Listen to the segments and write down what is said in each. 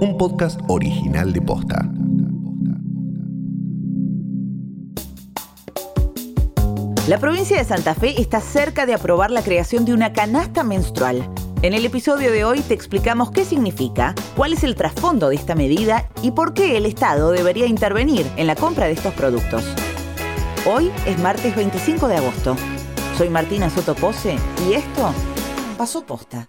un podcast original de Posta. La provincia de Santa Fe está cerca de aprobar la creación de una canasta menstrual. En el episodio de hoy te explicamos qué significa, cuál es el trasfondo de esta medida y por qué el Estado debería intervenir en la compra de estos productos. Hoy es martes 25 de agosto. Soy Martina Soto Pose y esto pasó posta.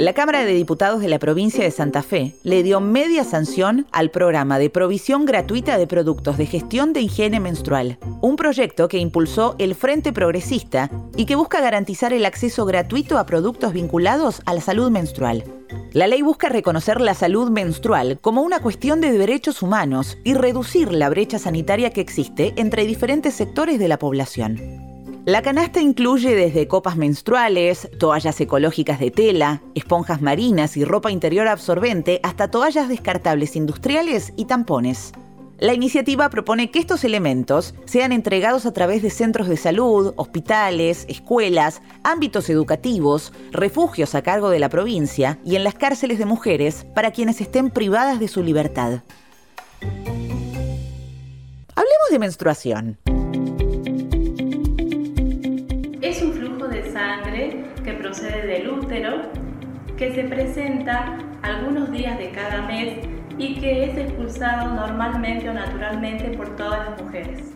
La Cámara de Diputados de la provincia de Santa Fe le dio media sanción al programa de provisión gratuita de productos de gestión de higiene menstrual, un proyecto que impulsó el Frente Progresista y que busca garantizar el acceso gratuito a productos vinculados a la salud menstrual. La ley busca reconocer la salud menstrual como una cuestión de derechos humanos y reducir la brecha sanitaria que existe entre diferentes sectores de la población. La canasta incluye desde copas menstruales, toallas ecológicas de tela, esponjas marinas y ropa interior absorbente, hasta toallas descartables industriales y tampones. La iniciativa propone que estos elementos sean entregados a través de centros de salud, hospitales, escuelas, ámbitos educativos, refugios a cargo de la provincia y en las cárceles de mujeres para quienes estén privadas de su libertad. Hablemos de menstruación. Que se presenta algunos días de cada mes y que es expulsado normalmente o naturalmente por todas las mujeres.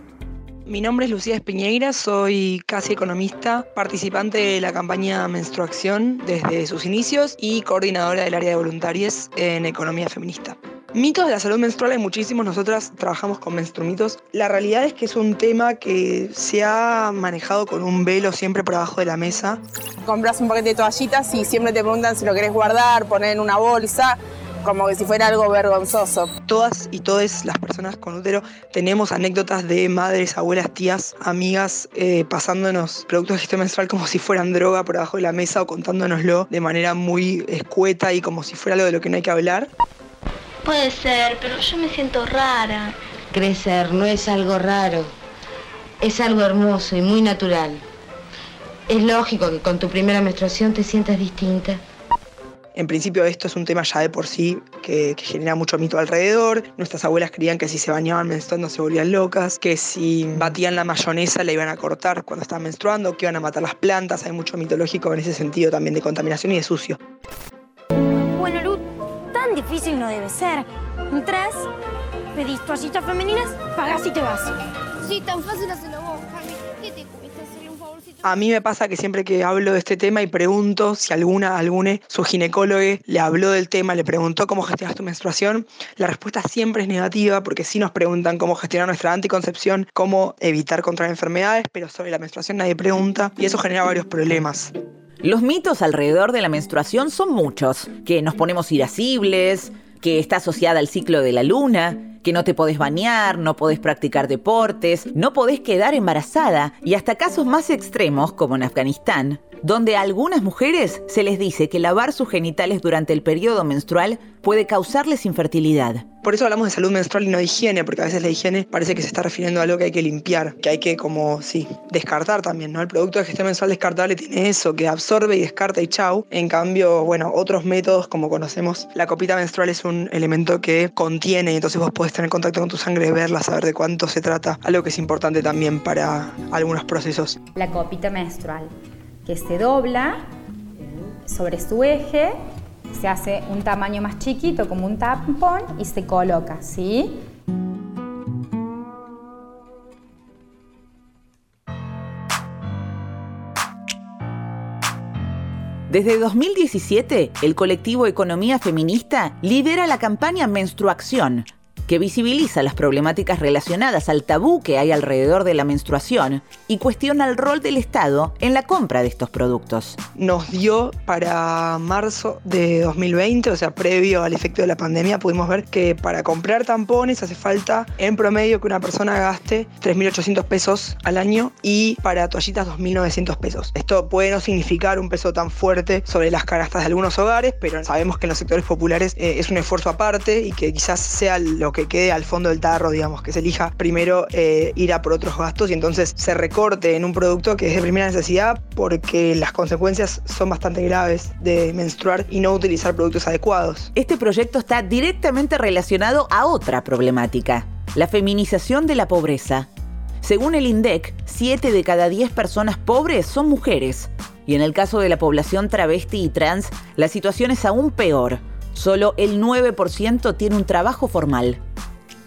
Mi nombre es Lucía Espiñeira, soy casi economista, participante de la campaña Menstruación desde sus inicios y coordinadora del área de voluntarios en economía feminista. Mitos de la salud menstrual hay muchísimos, nosotras trabajamos con menstrumitos. La realidad es que es un tema que se ha manejado con un velo siempre por abajo de la mesa. Compras un paquete de toallitas y siempre te preguntan si lo querés guardar, poner en una bolsa como que si fuera algo vergonzoso. Todas y todas las personas con útero tenemos anécdotas de madres, abuelas, tías, amigas eh, pasándonos productos de gestión menstrual como si fueran droga por abajo de la mesa o contándonoslo de manera muy escueta y como si fuera algo de lo que no hay que hablar. Puede ser, pero yo me siento rara. Crecer no es algo raro, es algo hermoso y muy natural. Es lógico que con tu primera menstruación te sientas distinta. En principio esto es un tema ya de por sí que, genera mucho mito alrededor. Nuestras abuelas creían que si se bañaban menstruando se volvían locas, que si batían la mayonesa la iban a cortar cuando estaban menstruando, que iban a matar las plantas. Hay mucho mitológico en ese sentido también de contaminación y de sucio difícil no debe ser. Entras, pedís toallitas femeninas, pagás y te vas. Sí, tan fácil hacerlo vos, ¿Qué te cuesta hacerle un favorcito? A mí me pasa que siempre que hablo de este tema y pregunto si alguna, alguna, su ginecólogo le habló del tema, le preguntó cómo gestionas tu menstruación, la respuesta siempre es negativa porque sí nos preguntan cómo gestionar nuestra anticoncepción, cómo evitar contraer enfermedades, pero sobre la menstruación nadie pregunta y eso genera varios problemas. Los mitos alrededor de la menstruación son muchos, que nos ponemos irascibles, que está asociada al ciclo de la luna, que no te podés bañar, no podés practicar deportes, no podés quedar embarazada y hasta casos más extremos como en Afganistán, donde a algunas mujeres se les dice que lavar sus genitales durante el periodo menstrual puede causarles infertilidad. Por eso hablamos de salud menstrual y no de higiene, porque a veces la higiene parece que se está refiriendo a algo que hay que limpiar, que hay que como, sí, descartar también, ¿no? El producto de gestión menstrual descartable tiene eso, que absorbe y descarta y chau. En cambio, bueno, otros métodos como conocemos, la copita menstrual es un elemento que contiene entonces vos podés tener contacto con tu sangre, verla, saber de cuánto se trata, algo que es importante también para algunos procesos. La copita menstrual que se dobla sobre su eje, se hace un tamaño más chiquito como un tampón y se coloca, ¿sí? Desde 2017, el colectivo Economía Feminista lidera la campaña Menstruación, que visibiliza las problemáticas relacionadas al tabú que hay alrededor de la menstruación y cuestiona el rol del Estado en la compra de estos productos. Nos dio para marzo de 2020, o sea, previo al efecto de la pandemia, pudimos ver que para comprar tampones hace falta en promedio que una persona gaste 3.800 pesos al año y para toallitas 2.900 pesos. Esto puede no significar un peso tan fuerte sobre las canastas de algunos hogares, pero sabemos que en los sectores populares eh, es un esfuerzo aparte y que quizás sea lo que quede al fondo del tarro, digamos, que se elija primero eh, ir a por otros gastos y entonces se recorte en un producto que es de primera necesidad porque las consecuencias son bastante graves de menstruar y no utilizar productos adecuados. Este proyecto está directamente relacionado a otra problemática, la feminización de la pobreza. Según el INDEC, 7 de cada 10 personas pobres son mujeres. Y en el caso de la población travesti y trans, la situación es aún peor. Solo el 9% tiene un trabajo formal.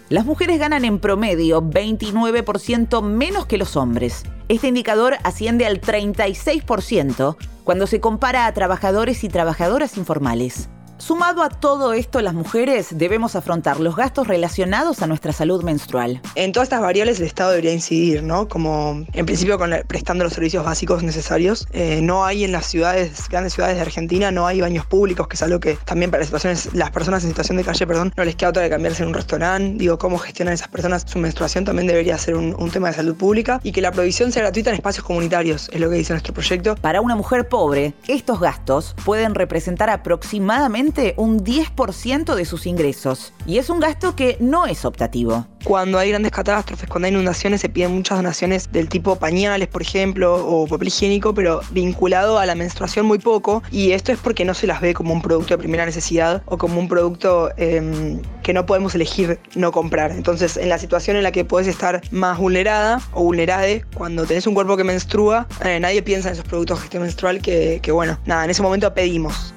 Las mujeres ganan en promedio 29% menos que los hombres. Este indicador asciende al 36% cuando se compara a trabajadores y trabajadoras informales. Sumado a todo esto, las mujeres debemos afrontar los gastos relacionados a nuestra salud menstrual. En todas estas variables el Estado debería incidir, ¿no? Como en principio con prestando los servicios básicos necesarios. Eh, no hay en las ciudades, grandes ciudades de Argentina, no hay baños públicos, que es algo que también para las situaciones, las personas en situación de calle, perdón, no les queda otra que cambiarse en un restaurante. Digo, cómo gestionan esas personas su menstruación también debería ser un, un tema de salud pública y que la provisión sea gratuita en espacios comunitarios, es lo que dice nuestro proyecto. Para una mujer pobre, estos gastos pueden representar aproximadamente un 10% de sus ingresos. Y es un gasto que no es optativo. Cuando hay grandes catástrofes, cuando hay inundaciones, se piden muchas donaciones del tipo pañales, por ejemplo, o papel higiénico, pero vinculado a la menstruación muy poco. Y esto es porque no se las ve como un producto de primera necesidad o como un producto em, que no podemos elegir no comprar. Entonces, en la situación en la que puedes estar más vulnerada o vulnerade, cuando tenés un cuerpo que menstrua, eh, nadie piensa en esos productos de gestión menstrual que, que, bueno, nada, en ese momento pedimos.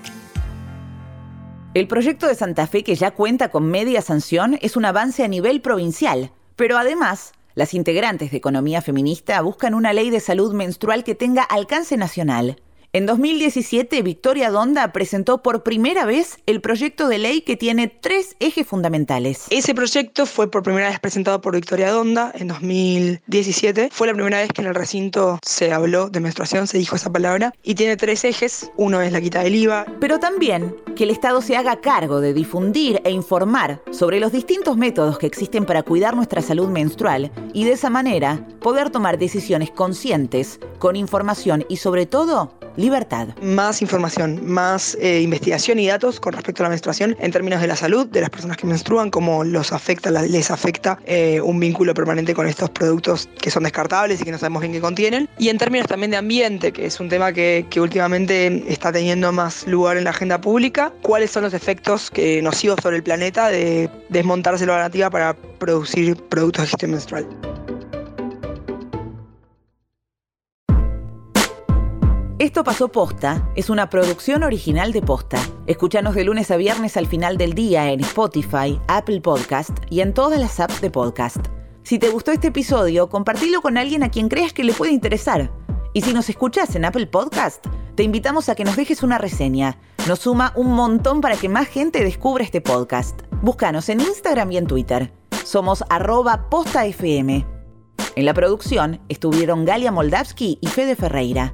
El proyecto de Santa Fe, que ya cuenta con media sanción, es un avance a nivel provincial, pero además, las integrantes de Economía Feminista buscan una ley de salud menstrual que tenga alcance nacional. En 2017, Victoria Donda presentó por primera vez el proyecto de ley que tiene tres ejes fundamentales. Ese proyecto fue por primera vez presentado por Victoria Donda en 2017. Fue la primera vez que en el recinto se habló de menstruación, se dijo esa palabra, y tiene tres ejes. Uno es la quita del IVA. Pero también que el Estado se haga cargo de difundir e informar sobre los distintos métodos que existen para cuidar nuestra salud menstrual y de esa manera poder tomar decisiones conscientes, con información y sobre todo libertad. Más información, más eh, investigación y datos con respecto a la menstruación en términos de la salud de las personas que menstruan, cómo los afecta, les afecta eh, un vínculo permanente con estos productos que son descartables y que no sabemos bien qué contienen. Y en términos también de ambiente, que es un tema que, últimamente está teniendo más lugar en la agenda pública, cuáles son los efectos que nocivos sobre el planeta de desmontarse la nativa para producir productos de gestión menstrual. Esto pasó posta, es una producción original de posta. Escúchanos de lunes a viernes al final del día en Spotify, Apple Podcast y en todas las apps de podcast. Si te gustó este episodio, compartilo con alguien a quien creas que le puede interesar. Y si nos escuchas en Apple Podcast, te invitamos a que nos dejes una reseña. Nos suma un montón para que más gente descubra este podcast. Búscanos en Instagram y en Twitter. Somos arroba postafm. En la producción estuvieron Galia Moldavsky y Fede Ferreira.